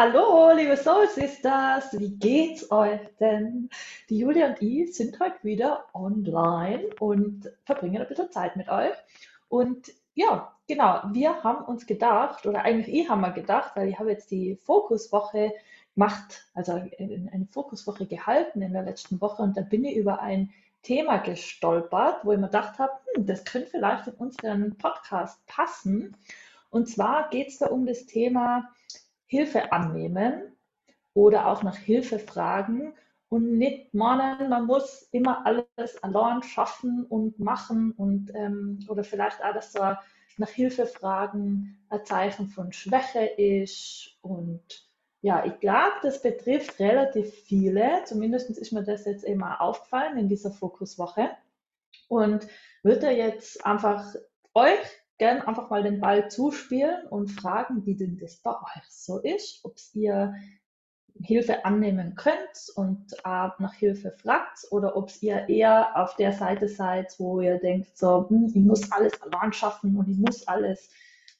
Hallo, liebe Soul Sisters, wie geht's euch denn? Die Julia und ich sind heute wieder online und verbringen ein bisschen Zeit mit euch. Und ja, genau, wir haben uns gedacht, oder eigentlich ich haben wir gedacht, weil ich habe jetzt die Fokuswoche gemacht, also eine Fokuswoche gehalten in der letzten Woche und da bin ich über ein Thema gestolpert, wo ich mir gedacht habe, hm, das könnte vielleicht in unseren Podcast passen. Und zwar geht es da um das Thema Hilfe annehmen oder auch nach Hilfe fragen und nicht meinen, man muss immer alles allein schaffen und machen und ähm, oder vielleicht auch, dass so nach Hilfe fragen ein Zeichen von Schwäche ist und ja, ich glaube, das betrifft relativ viele. Zumindest ist mir das jetzt auch aufgefallen in dieser Fokuswoche. Und würde jetzt einfach euch gern einfach mal den Ball zuspielen und fragen, wie denn das bei euch so ist, ob ihr Hilfe annehmen könnt und äh, nach Hilfe fragt oder ob ihr eher auf der Seite seid, wo ihr denkt, so, hm, ich muss alles allein schaffen und ich muss alles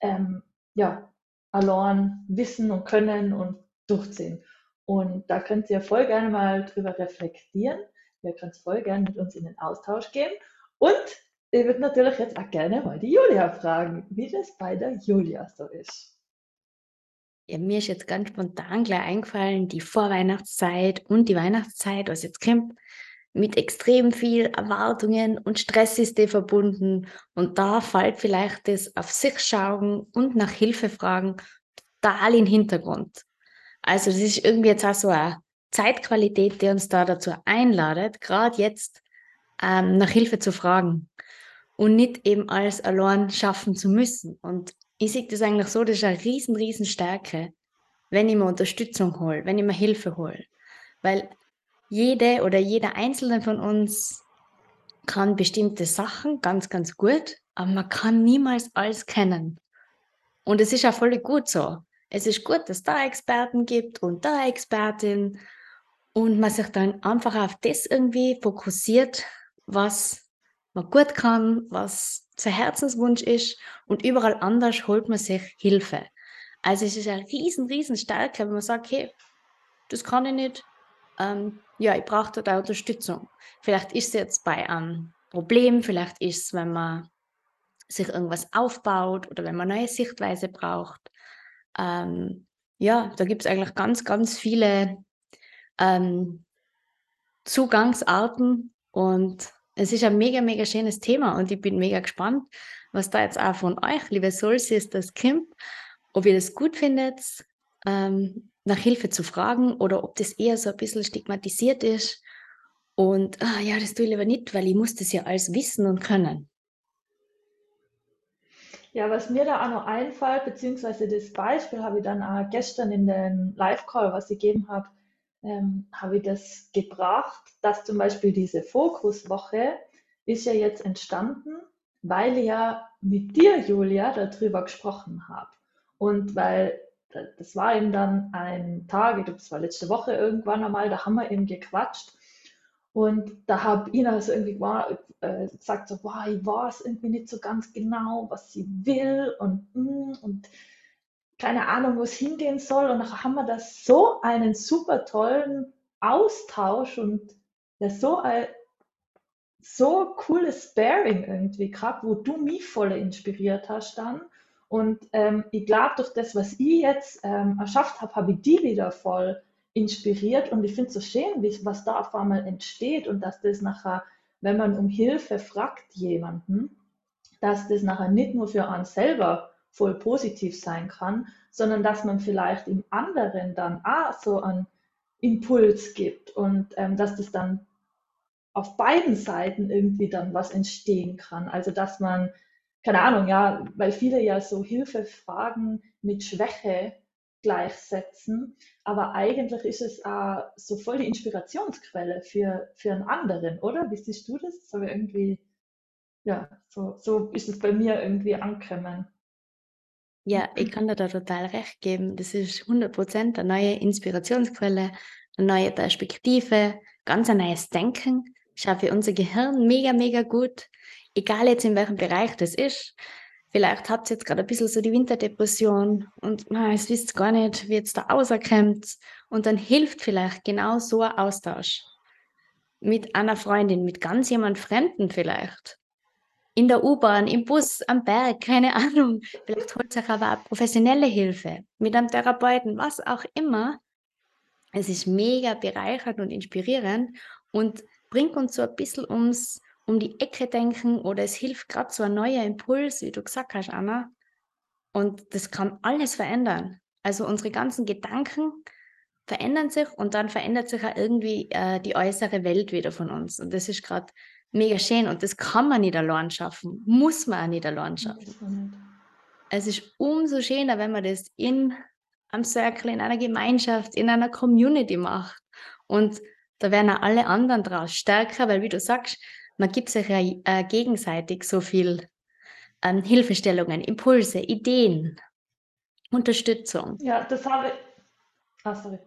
ähm, ja, allein wissen und können und durchziehen. Und da könnt ihr voll gerne mal drüber reflektieren. Ihr könnt voll gerne mit uns in den Austausch gehen. Und ich würde natürlich jetzt auch gerne mal die Julia fragen, wie das bei der Julia so ist. Ja, mir ist jetzt ganz spontan gleich eingefallen, die Vorweihnachtszeit und die Weihnachtszeit, was jetzt kommt, mit extrem viel Erwartungen und Stress ist die verbunden. Und da fällt vielleicht das auf sich schauen und nach Hilfe fragen total in den Hintergrund. Also das ist irgendwie jetzt auch so eine Zeitqualität, die uns da dazu einladet, gerade jetzt ähm, nach Hilfe zu fragen und nicht eben alles allein schaffen zu müssen. Und ich sehe das eigentlich so, das ist eine riesen, riesen Stärke, wenn ich mir Unterstützung hole, wenn ich mir Hilfe hole. Weil jede oder jeder Einzelne von uns kann bestimmte Sachen ganz, ganz gut, aber man kann niemals alles kennen. Und es ist auch voll gut so es ist gut, dass da Experten gibt und da Expertin und man sich dann einfach auf das irgendwie fokussiert, was man gut kann, was sein Herzenswunsch ist und überall anders holt man sich Hilfe. Also es ist eine riesen, riesen Stärke, wenn man sagt, hey, das kann ich nicht, ähm, ja, ich brauche da Unterstützung. Vielleicht ist es jetzt bei einem Problem, vielleicht ist es, wenn man sich irgendwas aufbaut oder wenn man neue Sichtweise braucht. Ähm, ja, da gibt es eigentlich ganz, ganz viele ähm, Zugangsarten und es ist ein mega, mega schönes Thema und ich bin mega gespannt, was da jetzt auch von euch, liebe Soul Sisters, kommt, ob ihr das gut findet, ähm, nach Hilfe zu fragen oder ob das eher so ein bisschen stigmatisiert ist und ah, ja, das tue ich lieber nicht, weil ich muss das ja alles wissen und können. Ja, was mir da auch noch einfällt, beziehungsweise das Beispiel habe ich dann auch gestern in den Live-Call, was ich gegeben habe, ähm, habe ich das gebracht, dass zum Beispiel diese Fokuswoche ist ja jetzt entstanden, weil ich ja mit dir, Julia, darüber gesprochen habe. Und weil das war eben dann ein Tag, ich glaube, das war letzte Woche irgendwann einmal, da haben wir eben gequatscht und da habe ich also irgendwie war, äh, gesagt, so, wow, ich weiß irgendwie nicht so ganz genau, was sie will und, mm, und keine Ahnung, wo es hingehen soll. Und dann haben wir da so einen super tollen Austausch und ja, so ein so cooles Sparing irgendwie gehabt, wo du mich voll inspiriert hast dann. Und ähm, ich glaube, durch das, was ich jetzt ähm, erschafft habe, habe ich die wieder voll inspiriert und ich finde es so schön, wie, was da auf einmal entsteht und dass das nachher, wenn man um Hilfe fragt jemanden, dass das nachher nicht nur für einen selber voll positiv sein kann, sondern dass man vielleicht im anderen dann auch so einen Impuls gibt und ähm, dass das dann auf beiden Seiten irgendwie dann was entstehen kann. Also dass man, keine Ahnung, ja, weil viele ja so Hilfe fragen mit Schwäche gleichsetzen. Aber eigentlich ist es äh, so voll die Inspirationsquelle für, für einen anderen, oder? Wie siehst du das? Das irgendwie, ja, so, so ist es bei mir irgendwie angekommen. Ja, ich kann dir da total recht geben. Das ist 100% eine neue Inspirationsquelle, eine neue Perspektive, ganz ein neues Denken. Auch für unser Gehirn mega, mega gut. Egal jetzt in welchem Bereich das ist. Vielleicht habt ihr jetzt gerade ein bisschen so die Winterdepression und na, es wisst gar nicht, wie jetzt da rauskommt. Und dann hilft vielleicht genau so ein Austausch mit einer Freundin, mit ganz jemand Fremden vielleicht. In der U-Bahn, im Bus, am Berg, keine Ahnung. Vielleicht holt euch aber auch professionelle Hilfe mit einem Therapeuten, was auch immer. Es ist mega bereichernd und inspirierend und bringt uns so ein bisschen ums um die Ecke denken oder es hilft gerade so ein neuer Impuls, wie du gesagt hast, Anna. Und das kann alles verändern. Also unsere ganzen Gedanken verändern sich und dann verändert sich auch irgendwie äh, die äußere Welt wieder von uns. Und das ist gerade mega schön und das kann man nicht allein schaffen, muss man auch nicht allein schaffen. Es ist umso schöner, wenn man das in einem Circle, in einer Gemeinschaft, in einer Community macht. Und da werden auch alle anderen draus stärker, weil wie du sagst, man gibt sich ja äh, gegenseitig so viel ähm, Hilfestellungen, Impulse, Ideen, Unterstützung. Ja, das habe ich. Ah, sorry.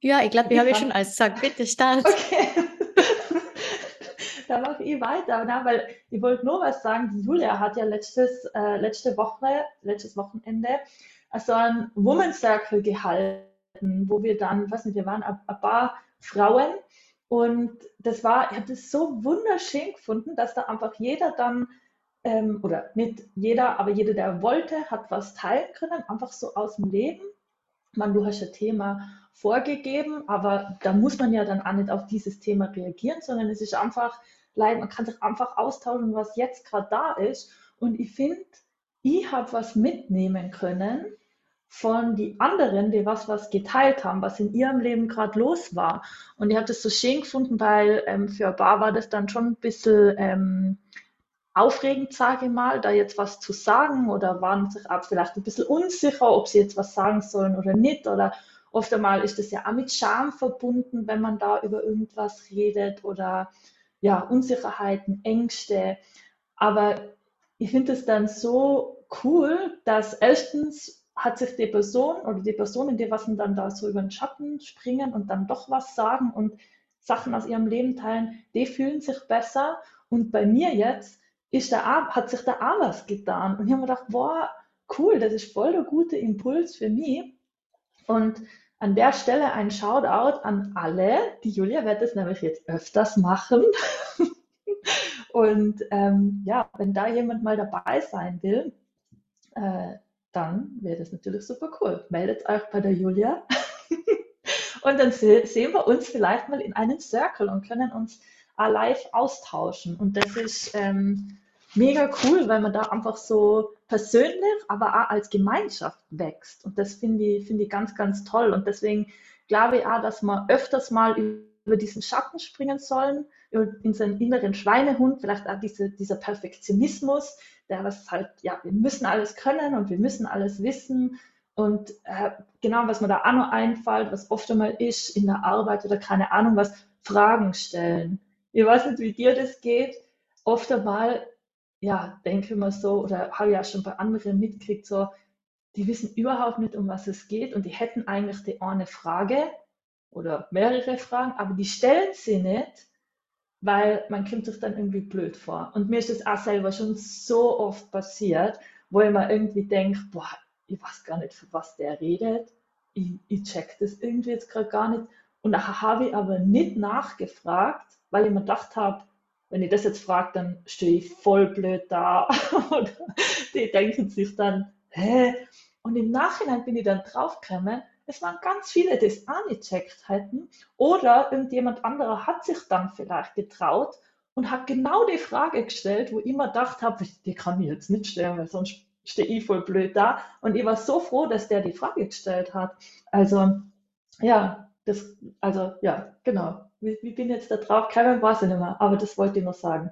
Ja, ich glaube, ich habe schon alles gesagt. Bitte start. Okay. Da mache ich weiter, na, weil ich wollte nur was sagen. Die Julia hat ja letztes, äh, letzte Woche, letztes Wochenende also ein Women's Circle gehalten, wo wir dann, weiß nicht, wir waren ein, ein paar Frauen und das war, ich habe das so wunderschön gefunden, dass da einfach jeder dann, ähm, oder nicht jeder, aber jeder, der wollte, hat was teilen können, einfach so aus dem Leben. Man, du hast ein Thema vorgegeben, aber da muss man ja dann auch nicht auf dieses Thema reagieren, sondern es ist einfach, man kann sich einfach austauschen, was jetzt gerade da ist. Und ich finde, ich habe was mitnehmen können, von die anderen, die was was geteilt haben, was in ihrem Leben gerade los war. Und ich habe das so schön gefunden, weil ähm, für ein Bar war das dann schon ein bisschen ähm, aufregend, sage ich mal, da jetzt was zu sagen oder waren sich auch vielleicht ein bisschen unsicher, ob sie jetzt was sagen sollen oder nicht. Oder oft einmal ist das ja auch mit Scham verbunden, wenn man da über irgendwas redet oder ja, Unsicherheiten, Ängste. Aber ich finde es dann so cool, dass erstens hat sich die Person oder die Personen, die was dann da so über den Schatten springen und dann doch was sagen und Sachen aus ihrem Leben teilen, die fühlen sich besser. Und bei mir jetzt ist da, hat sich da auch was getan. Und ich habe mir gedacht, boah, cool, das ist voll der gute Impuls für mich. Und an der Stelle ein Shoutout an alle. Die Julia wird das nämlich jetzt öfters machen. Und ähm, ja, wenn da jemand mal dabei sein will, äh, dann wäre das natürlich super cool. Meldet euch bei der Julia und dann se sehen wir uns vielleicht mal in einem Circle und können uns live austauschen. Und das ist ähm, mega cool, weil man da einfach so persönlich, aber auch als Gemeinschaft wächst. Und das finde ich, find ich ganz, ganz toll. Und deswegen glaube ich auch, dass wir öfters mal über diesen Schatten springen sollen, in seinen inneren Schweinehund, vielleicht auch diese, dieser Perfektionismus, der was halt, ja, wir müssen alles können und wir müssen alles wissen. Und äh, genau, was mir da auch noch einfällt, was oft einmal ist in der Arbeit oder keine Ahnung was, Fragen stellen. Ich weiß nicht, wie dir das geht. Oft einmal, ja, denke mir so, oder habe ja schon bei anderen mitgekriegt, so, die wissen überhaupt nicht, um was es geht und die hätten eigentlich die eine Frage oder mehrere Fragen, aber die stellen sie nicht, weil man kommt sich dann irgendwie blöd vor. Und mir ist das auch selber schon so oft passiert, wo ich mir irgendwie denke, boah, ich weiß gar nicht, für was der redet. Ich, ich check das irgendwie jetzt gerade gar nicht. Und nachher habe ich aber nicht nachgefragt, weil ich mir gedacht habe, wenn ich das jetzt frage, dann stehe ich voll blöd da. Die denken sich dann, hä? Und im Nachhinein bin ich dann draufgekommen, es waren ganz viele, die es auch nicht checkt hätten. Oder irgendjemand anderer hat sich dann vielleicht getraut und hat genau die Frage gestellt, wo ich immer gedacht habe, die kann ich jetzt nicht stellen, weil sonst stehe ich voll blöd da. Und ich war so froh, dass der die Frage gestellt hat. Also, ja, das, also, ja, genau. Wie, wie bin ich jetzt da drauf? Keiner weiß ich nicht mehr, aber das wollte ich noch sagen.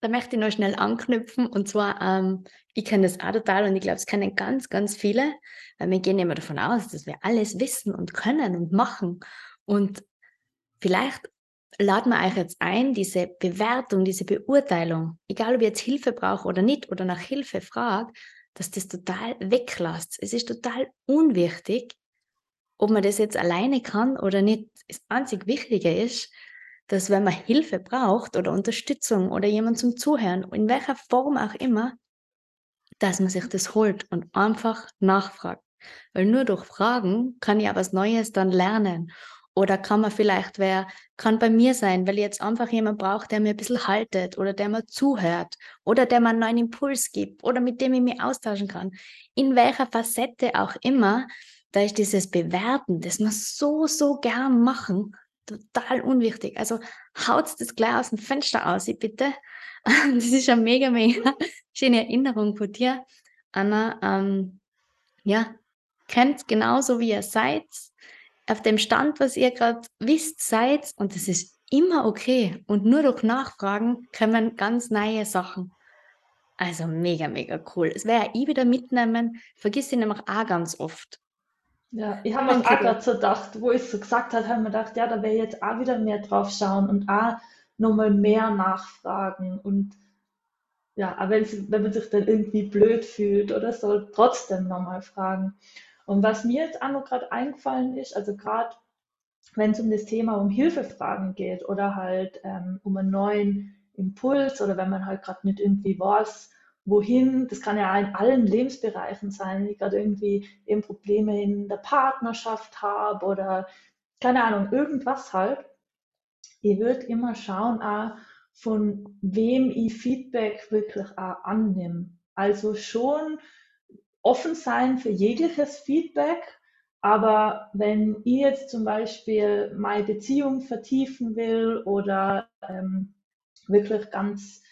Da möchte ich noch schnell anknüpfen und zwar, ähm, ich kenne das auch total und ich glaube, es kennen ganz, ganz viele, weil wir gehen immer davon aus, dass wir alles wissen und können und machen. Und vielleicht laden wir euch jetzt ein, diese Bewertung, diese Beurteilung, egal ob ihr jetzt Hilfe braucht oder nicht oder nach Hilfe fragt, dass das total weglasst. Es ist total unwichtig, ob man das jetzt alleine kann oder nicht. Das einzig Wichtige ist, dass wenn man Hilfe braucht oder Unterstützung oder jemand zum Zuhören, in welcher Form auch immer, dass man sich das holt und einfach nachfragt. Weil nur durch Fragen kann ich ja was Neues dann lernen. Oder kann man vielleicht, wer kann bei mir sein, weil ich jetzt einfach jemand braucht, der mir ein bisschen haltet oder der mir zuhört oder der mir einen neuen Impuls gibt oder mit dem ich mich austauschen kann. In welcher Facette auch immer, da ist dieses Bewerten, das wir so, so gern machen, total unwichtig. Also haut das gleich aus dem Fenster aus, bitte. Das ist eine mega, mega schöne Erinnerung von dir, Anna. Ähm, ja, kennt genauso wie ihr seid, auf dem Stand, was ihr gerade wisst, seid, und das ist immer okay. Und nur durch Nachfragen kommen ganz neue Sachen. Also mega, mega cool. Das wäre ich wieder mitnehmen, vergiss ich nämlich auch ganz oft. Ja, ich habe mir auch gerade so gedacht, wo ich es so gesagt habe, habe ich mir gedacht, ja, da werde ich jetzt auch wieder mehr drauf schauen und auch nochmal mehr nachfragen und ja, aber wenn, wenn man sich dann irgendwie blöd fühlt oder so, trotzdem nochmal fragen. Und was mir jetzt auch noch gerade eingefallen ist, also gerade wenn es um das Thema um Hilfefragen geht oder halt ähm, um einen neuen Impuls oder wenn man halt gerade nicht irgendwie weiß, wohin, das kann ja in allen Lebensbereichen sein, wenn ich gerade irgendwie eben Probleme in der Partnerschaft habe oder keine Ahnung, irgendwas halt. Ich würde immer schauen, auch, von wem ich Feedback wirklich auch annehme. Also schon offen sein für jegliches Feedback, aber wenn ich jetzt zum Beispiel meine Beziehung vertiefen will oder ähm, wirklich ganz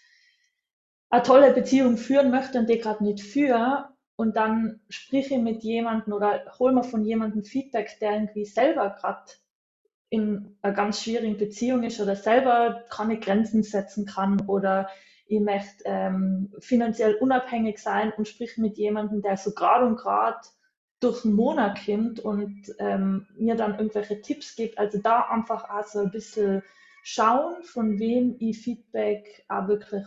eine tolle Beziehung führen möchte und die gerade nicht führe, und dann sprich ich mit jemandem oder hol mir von jemandem Feedback, der irgendwie selber gerade in einer ganz schwierigen Beziehung ist oder selber keine Grenzen setzen kann oder ich möchte ähm, finanziell unabhängig sein und sprich mit jemandem, der so gerade und gerade durch den Monat kommt und ähm, mir dann irgendwelche Tipps gibt. Also da einfach auch so ein bisschen schauen, von wem ich Feedback auch wirklich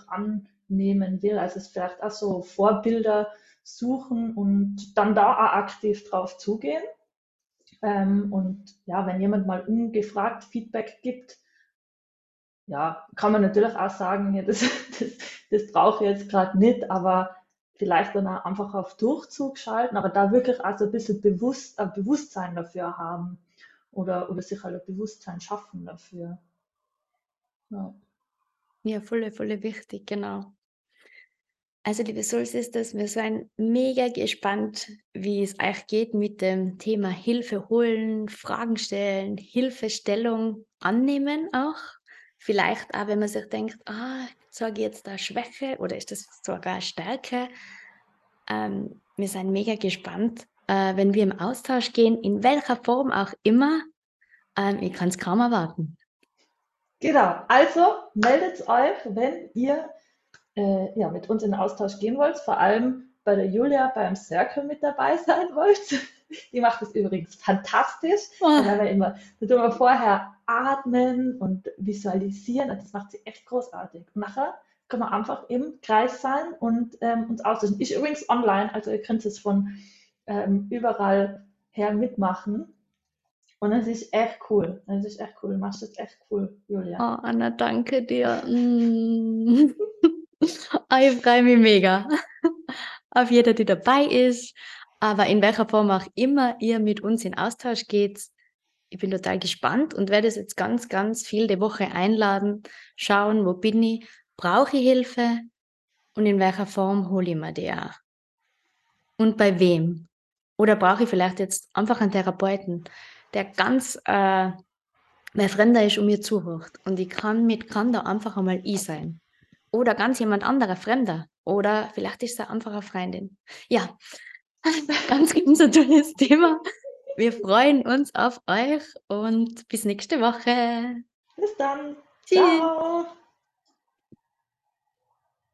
annehmen will. Also es vielleicht auch so Vorbilder suchen und dann da auch aktiv drauf zugehen. Ähm, und ja, wenn jemand mal ungefragt Feedback gibt, ja, kann man natürlich auch sagen, ja, das, das, das brauche ich jetzt gerade nicht, aber vielleicht dann auch einfach auf Durchzug schalten, aber da wirklich auch so ein bisschen bewusst, ein Bewusstsein dafür haben oder, oder sich halt ein Bewusstsein schaffen dafür. Ja, ja voll, voll wichtig, genau. Also, liebe Soul Sisters, wir sind mega gespannt, wie es euch geht mit dem Thema Hilfe holen, Fragen stellen, Hilfestellung annehmen auch. Vielleicht auch, wenn man sich denkt, ah, sage ich jetzt da Schwäche oder ist das sogar Stärke? Ähm, wir sind mega gespannt, äh, wenn wir im Austausch gehen, in welcher Form auch immer. Ähm, ich kann es kaum erwarten. Genau, also meldet euch, wenn ihr äh, ja, mit uns in den Austausch gehen wollt, vor allem bei der Julia beim Circle mit dabei sein wollt. Die macht das übrigens fantastisch. Oh. Da wir immer, da tun wir vorher atmen und visualisieren und das macht sie echt großartig. Und nachher können wir einfach im Kreis sein und ähm, uns austauschen. Ich übrigens online, also ihr könnt es von ähm, überall her mitmachen. Und es ist echt cool. Es ist echt cool. Du machst das echt cool, Julia. Oh, Anna, danke dir. Mm. Ich freue mich mega auf jeder, die dabei ist. Aber in welcher Form auch immer ihr mit uns in Austausch geht, ich bin total gespannt und werde es jetzt ganz, ganz viel die Woche einladen, schauen, wo bin ich, brauche ich Hilfe und in welcher Form hole ich mir die auch. Und bei wem? Oder brauche ich vielleicht jetzt einfach einen Therapeuten, der ganz äh, mein Fremder ist und mir zuhört. Und ich kann mit kann da einfach einmal ich sein oder ganz jemand anderer, Fremder. Oder vielleicht ist es einfach eine Freundin. Ja, ganz, ganz ein tolles Thema. Wir freuen uns auf euch und bis nächste Woche. Bis dann. Tschüss. Ciao.